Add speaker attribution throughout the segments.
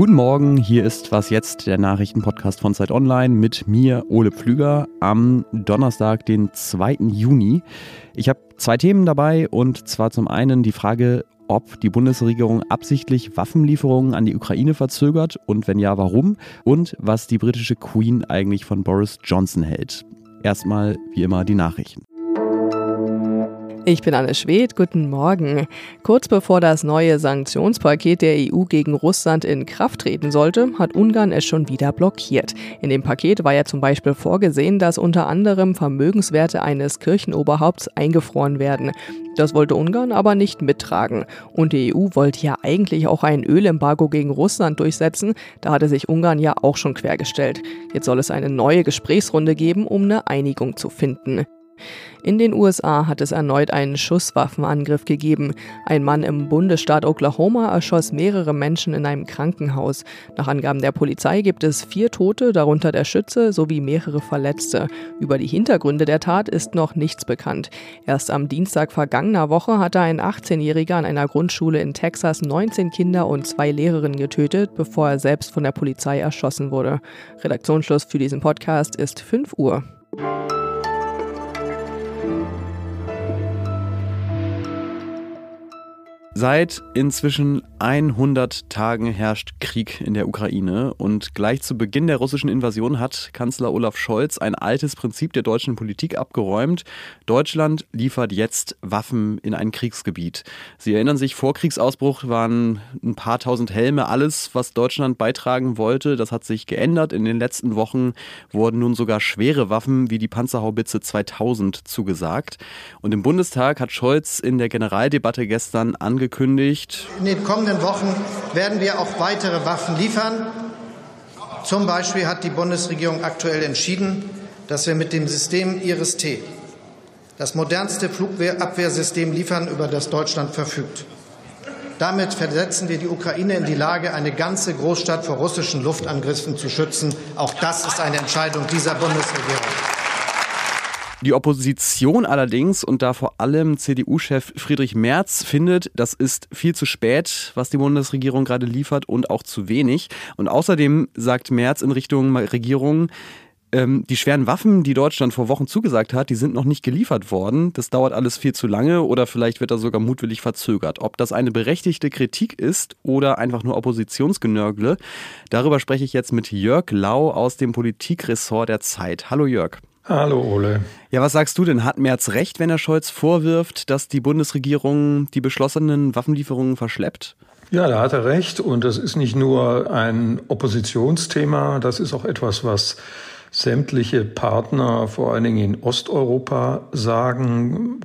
Speaker 1: Guten Morgen, hier ist Was jetzt, der Nachrichtenpodcast von Zeit Online mit mir, Ole Pflüger, am Donnerstag, den 2. Juni. Ich habe zwei Themen dabei und zwar zum einen die Frage, ob die Bundesregierung absichtlich Waffenlieferungen an die Ukraine verzögert und wenn ja, warum und was die britische Queen eigentlich von Boris Johnson hält. Erstmal wie immer die Nachrichten.
Speaker 2: Ich bin Anne Schwedt, guten Morgen. Kurz bevor das neue Sanktionspaket der EU gegen Russland in Kraft treten sollte, hat Ungarn es schon wieder blockiert. In dem Paket war ja zum Beispiel vorgesehen, dass unter anderem Vermögenswerte eines Kirchenoberhaupts eingefroren werden. Das wollte Ungarn aber nicht mittragen. Und die EU wollte ja eigentlich auch ein Ölembargo gegen Russland durchsetzen. Da hatte sich Ungarn ja auch schon quergestellt. Jetzt soll es eine neue Gesprächsrunde geben, um eine Einigung zu finden. In den USA hat es erneut einen Schusswaffenangriff gegeben. Ein Mann im Bundesstaat Oklahoma erschoss mehrere Menschen in einem Krankenhaus. Nach Angaben der Polizei gibt es vier Tote, darunter der Schütze, sowie mehrere Verletzte. Über die Hintergründe der Tat ist noch nichts bekannt. Erst am Dienstag vergangener Woche hatte ein 18-Jähriger an einer Grundschule in Texas 19 Kinder und zwei Lehrerinnen getötet, bevor er selbst von der Polizei erschossen wurde. Redaktionsschluss für diesen Podcast ist 5 Uhr.
Speaker 1: Seit inzwischen 100 Tagen herrscht Krieg in der Ukraine und gleich zu Beginn der russischen Invasion hat Kanzler Olaf Scholz ein altes Prinzip der deutschen Politik abgeräumt. Deutschland liefert jetzt Waffen in ein Kriegsgebiet. Sie erinnern sich, vor Kriegsausbruch waren ein paar tausend Helme alles, was Deutschland beitragen wollte. Das hat sich geändert. In den letzten Wochen wurden nun sogar schwere Waffen wie die Panzerhaubitze 2000 zugesagt. Und im Bundestag hat Scholz in der Generaldebatte gestern angekündigt.
Speaker 3: In den kommenden Wochen werden wir auch weitere Waffen liefern. Zum Beispiel hat die Bundesregierung aktuell entschieden, dass wir mit dem System IRIS-T das modernste Flugabwehrsystem liefern, über das Deutschland verfügt. Damit versetzen wir die Ukraine in die Lage, eine ganze Großstadt vor russischen Luftangriffen zu schützen. Auch das ist eine Entscheidung dieser Bundesregierung.
Speaker 1: Die Opposition allerdings und da vor allem CDU-Chef Friedrich Merz findet, das ist viel zu spät, was die Bundesregierung gerade liefert und auch zu wenig. Und außerdem sagt Merz in Richtung Regierung, ähm, die schweren Waffen, die Deutschland vor Wochen zugesagt hat, die sind noch nicht geliefert worden. Das dauert alles viel zu lange oder vielleicht wird da sogar mutwillig verzögert. Ob das eine berechtigte Kritik ist oder einfach nur Oppositionsgenörgle, darüber spreche ich jetzt mit Jörg Lau aus dem Politikressort der Zeit. Hallo Jörg.
Speaker 4: Hallo Ole.
Speaker 1: Ja, was sagst du denn? Hat Merz recht, wenn er Scholz vorwirft, dass die Bundesregierung die beschlossenen Waffenlieferungen verschleppt?
Speaker 4: Ja, da hat er recht. Und das ist nicht nur ein Oppositionsthema, das ist auch etwas, was sämtliche Partner, vor allen Dingen in Osteuropa, sagen.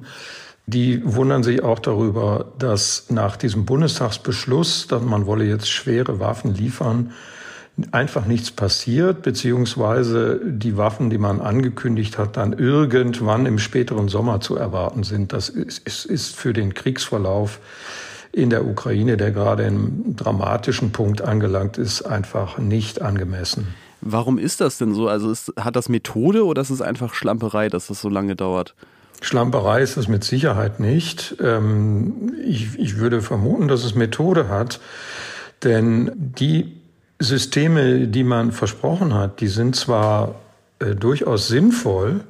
Speaker 4: Die wundern sich auch darüber, dass nach diesem Bundestagsbeschluss, dass man wolle jetzt schwere Waffen liefern, einfach nichts passiert, beziehungsweise die Waffen, die man angekündigt hat, dann irgendwann im späteren Sommer zu erwarten sind. Das ist, für den Kriegsverlauf in der Ukraine, der gerade im dramatischen Punkt angelangt ist, einfach nicht angemessen.
Speaker 1: Warum ist das denn so? Also ist, hat das Methode oder ist es einfach Schlamperei, dass das so lange dauert?
Speaker 4: Schlamperei ist es mit Sicherheit nicht. Ähm, ich, ich würde vermuten, dass es Methode hat, denn die Systeme, die man versprochen hat, die sind zwar äh, durchaus sinnvoll,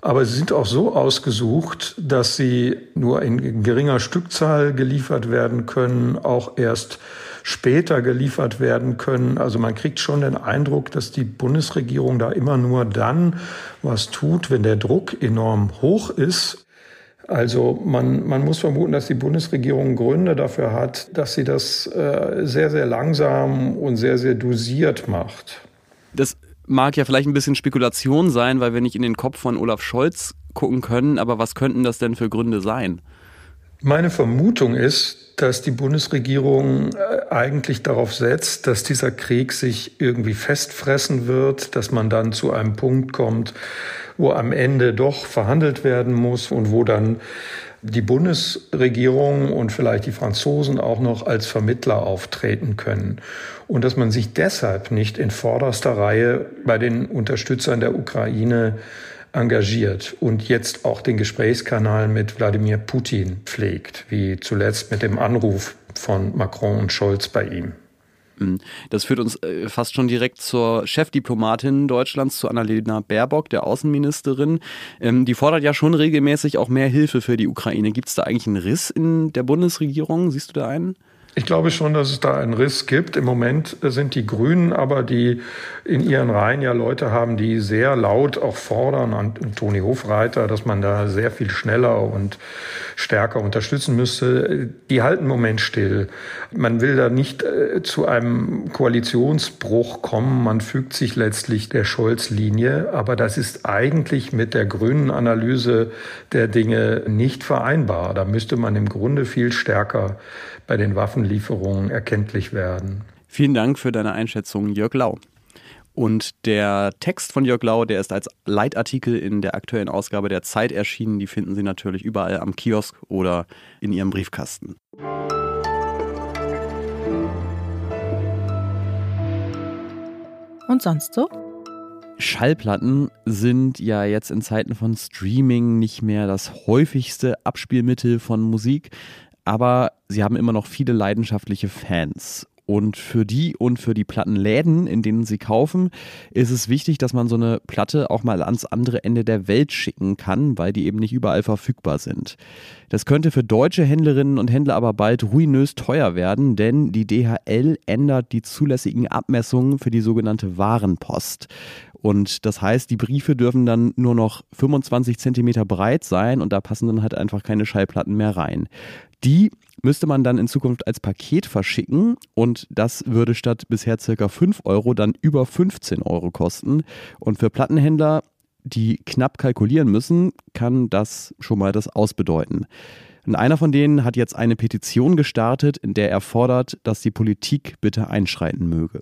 Speaker 4: aber sie sind auch so ausgesucht, dass sie nur in geringer Stückzahl geliefert werden können, auch erst später geliefert werden können. Also man kriegt schon den Eindruck, dass die Bundesregierung da immer nur dann was tut, wenn der Druck enorm hoch ist also man, man muss vermuten, dass die Bundesregierung Gründe dafür hat, dass sie das äh, sehr, sehr langsam und sehr, sehr dosiert macht.
Speaker 1: Das mag ja vielleicht ein bisschen Spekulation sein, weil wir nicht in den Kopf von Olaf Scholz gucken können, aber was könnten das denn für Gründe sein?
Speaker 4: Meine Vermutung ist, dass die Bundesregierung äh, eigentlich darauf setzt, dass dieser Krieg sich irgendwie festfressen wird, dass man dann zu einem Punkt kommt, wo am Ende doch verhandelt werden muss und wo dann die Bundesregierung und vielleicht die Franzosen auch noch als Vermittler auftreten können. Und dass man sich deshalb nicht in vorderster Reihe bei den Unterstützern der Ukraine engagiert und jetzt auch den Gesprächskanal mit Wladimir Putin pflegt, wie zuletzt mit dem Anruf von Macron und Scholz bei ihm.
Speaker 1: Mhm. Das führt uns äh, fast schon direkt zur Chefdiplomatin Deutschlands, zu Annalena Baerbock, der Außenministerin. Ähm, die fordert ja schon regelmäßig auch mehr Hilfe für die Ukraine. Gibt es da eigentlich einen Riss in der Bundesregierung? Siehst du da einen?
Speaker 4: Ich glaube schon, dass es da einen Riss gibt. Im Moment sind die Grünen aber, die in ihren Reihen ja Leute haben, die sehr laut auch fordern, an Toni Hofreiter, dass man da sehr viel schneller und stärker unterstützen müsste. Die halten im Moment still. Man will da nicht äh, zu einem Koalitionsbruch kommen. Man fügt sich letztlich der Scholz-Linie. Aber das ist eigentlich mit der grünen Analyse der Dinge nicht vereinbar. Da müsste man im Grunde viel stärker bei den Waffenlieferungen erkenntlich werden.
Speaker 1: Vielen Dank für deine Einschätzung, Jörg Lau. Und der Text von Jörg Lau, der ist als Leitartikel in der aktuellen Ausgabe der Zeit erschienen. Die finden Sie natürlich überall am Kiosk oder in Ihrem Briefkasten.
Speaker 2: Und sonst so?
Speaker 1: Schallplatten sind ja jetzt in Zeiten von Streaming nicht mehr das häufigste Abspielmittel von Musik aber sie haben immer noch viele leidenschaftliche Fans. Und für die und für die Plattenläden, in denen sie kaufen, ist es wichtig, dass man so eine Platte auch mal ans andere Ende der Welt schicken kann, weil die eben nicht überall verfügbar sind. Das könnte für deutsche Händlerinnen und Händler aber bald ruinös teuer werden, denn die DHL ändert die zulässigen Abmessungen für die sogenannte Warenpost. Und das heißt, die Briefe dürfen dann nur noch 25 Zentimeter breit sein und da passen dann halt einfach keine Schallplatten mehr rein. Die müsste man dann in Zukunft als Paket verschicken und das würde statt bisher circa 5 Euro dann über 15 Euro kosten. Und für Plattenhändler, die knapp kalkulieren müssen, kann das schon mal das ausbedeuten. Und einer von denen hat jetzt eine Petition gestartet, in der er fordert, dass die Politik bitte einschreiten möge.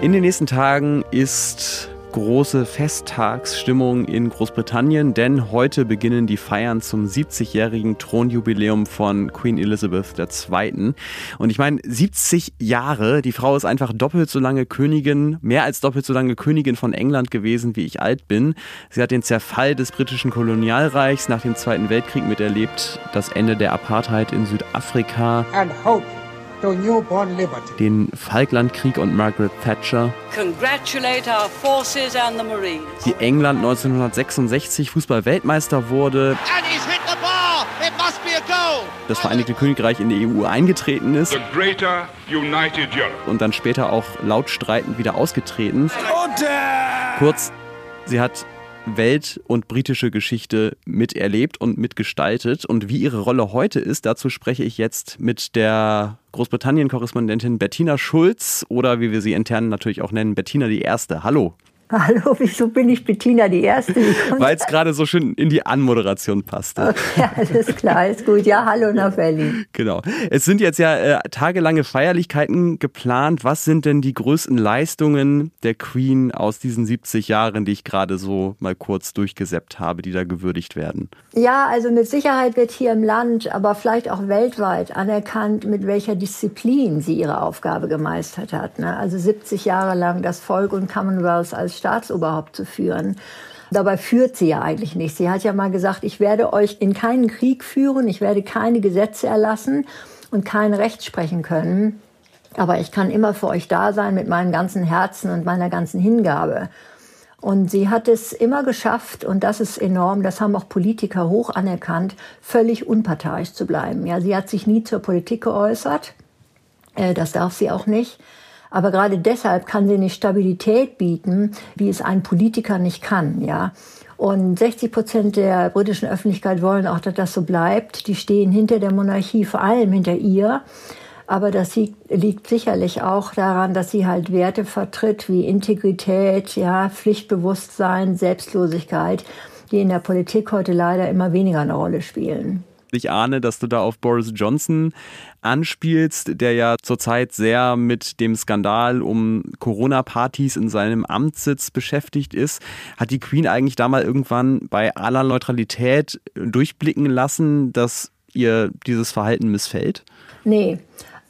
Speaker 1: In den nächsten Tagen ist große Festtagsstimmung in Großbritannien, denn heute beginnen die Feiern zum 70-jährigen Thronjubiläum von Queen Elizabeth II. Und ich meine, 70 Jahre, die Frau ist einfach doppelt so lange Königin, mehr als doppelt so lange Königin von England gewesen, wie ich alt bin. Sie hat den Zerfall des britischen Kolonialreichs nach dem Zweiten Weltkrieg miterlebt, das Ende der Apartheid in Südafrika. And hope den Falklandkrieg und Margaret Thatcher, die England 1966 Fußball-Weltmeister wurde, das Vereinigte Königreich in die EU eingetreten ist. Und dann später auch laut streitend wieder ausgetreten. Kurz, sie hat Welt- und britische Geschichte miterlebt und mitgestaltet. Und wie ihre Rolle heute ist, dazu spreche ich jetzt mit der Großbritannien-Korrespondentin Bettina Schulz oder wie wir sie intern natürlich auch nennen, Bettina die Erste. Hallo.
Speaker 5: Hallo, wieso bin ich Bettina die Erste?
Speaker 1: Weil es gerade so schön in die Anmoderation passte.
Speaker 5: Okay, alles klar, ist gut. Ja, hallo nach Berlin.
Speaker 1: Genau. Es sind jetzt ja äh, tagelange Feierlichkeiten geplant. Was sind denn die größten Leistungen der Queen aus diesen 70 Jahren, die ich gerade so mal kurz durchgesäppt habe, die da gewürdigt werden?
Speaker 5: Ja, also mit Sicherheit wird hier im Land, aber vielleicht auch weltweit anerkannt, mit welcher Disziplin sie ihre Aufgabe gemeistert hat. Ne? Also 70 Jahre lang das Volk und Commonwealth als Staatsoberhaupt zu führen. Dabei führt sie ja eigentlich nicht. Sie hat ja mal gesagt, ich werde euch in keinen Krieg führen, ich werde keine Gesetze erlassen und kein Recht sprechen können. Aber ich kann immer für euch da sein mit meinem ganzen Herzen und meiner ganzen Hingabe. Und sie hat es immer geschafft, und das ist enorm, das haben auch Politiker hoch anerkannt, völlig unparteiisch zu bleiben. Ja, sie hat sich nie zur Politik geäußert. Äh, das darf sie auch nicht. Aber gerade deshalb kann sie eine Stabilität bieten, wie es ein Politiker nicht kann, ja. Und 60 Prozent der britischen Öffentlichkeit wollen auch, dass das so bleibt. Die stehen hinter der Monarchie, vor allem hinter ihr. Aber das liegt sicherlich auch daran, dass sie halt Werte vertritt wie Integrität, ja, Pflichtbewusstsein, Selbstlosigkeit, die in der Politik heute leider immer weniger eine Rolle spielen.
Speaker 1: Ich ahne, dass du da auf Boris Johnson anspielst, der ja zurzeit sehr mit dem Skandal um Corona-Partys in seinem Amtssitz beschäftigt ist. Hat die Queen eigentlich da mal irgendwann bei aller Neutralität durchblicken lassen, dass ihr dieses Verhalten missfällt?
Speaker 5: Nee.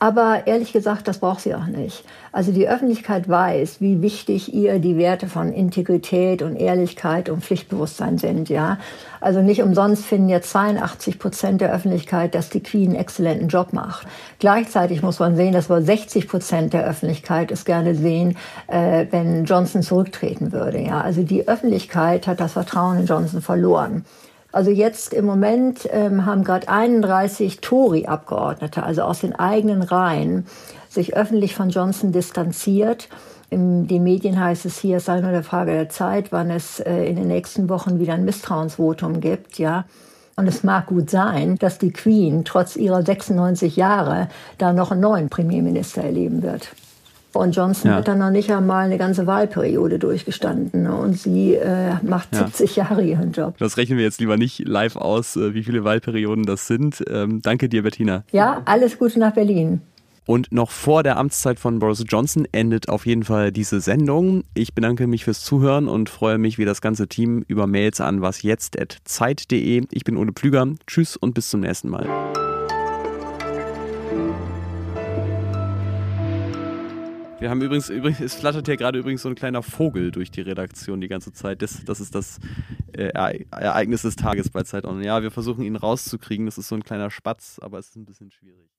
Speaker 5: Aber ehrlich gesagt, das braucht sie auch nicht. Also die Öffentlichkeit weiß, wie wichtig ihr die Werte von Integrität und Ehrlichkeit und Pflichtbewusstsein sind, ja. Also nicht umsonst finden jetzt 82 Prozent der Öffentlichkeit, dass die Queen einen exzellenten Job macht. Gleichzeitig muss man sehen, dass wohl 60 Prozent der Öffentlichkeit es gerne sehen, äh, wenn Johnson zurücktreten würde, ja. Also die Öffentlichkeit hat das Vertrauen in Johnson verloren. Also jetzt im Moment ähm, haben gerade 31 Tory-Abgeordnete, also aus den eigenen Reihen, sich öffentlich von Johnson distanziert. In den Medien heißt es hier, es sei nur eine Frage der Zeit, wann es äh, in den nächsten Wochen wieder ein Misstrauensvotum gibt, ja. Und es mag gut sein, dass die Queen trotz ihrer 96 Jahre da noch einen neuen Premierminister erleben wird. Und Johnson ja. hat dann noch nicht einmal eine ganze Wahlperiode durchgestanden. Ne? Und sie äh, macht ja. 70 Jahre ihren Job.
Speaker 1: Das rechnen wir jetzt lieber nicht live aus, äh, wie viele Wahlperioden das sind. Ähm, danke dir, Bettina.
Speaker 5: Ja, alles Gute nach Berlin.
Speaker 1: Und noch vor der Amtszeit von Boris Johnson endet auf jeden Fall diese Sendung. Ich bedanke mich fürs Zuhören und freue mich wie das ganze Team über Mails an wasjetzt.zeit.de. Ich bin Ole Plüger. Tschüss und bis zum nächsten Mal. Wir haben übrigens, übrigens, es flattert hier gerade übrigens so ein kleiner Vogel durch die Redaktion die ganze Zeit. Das, das ist das äh, Ereignis des Tages bei Zeit Online. Ja, wir versuchen ihn rauszukriegen. Das ist so ein kleiner Spatz, aber es ist ein bisschen schwierig.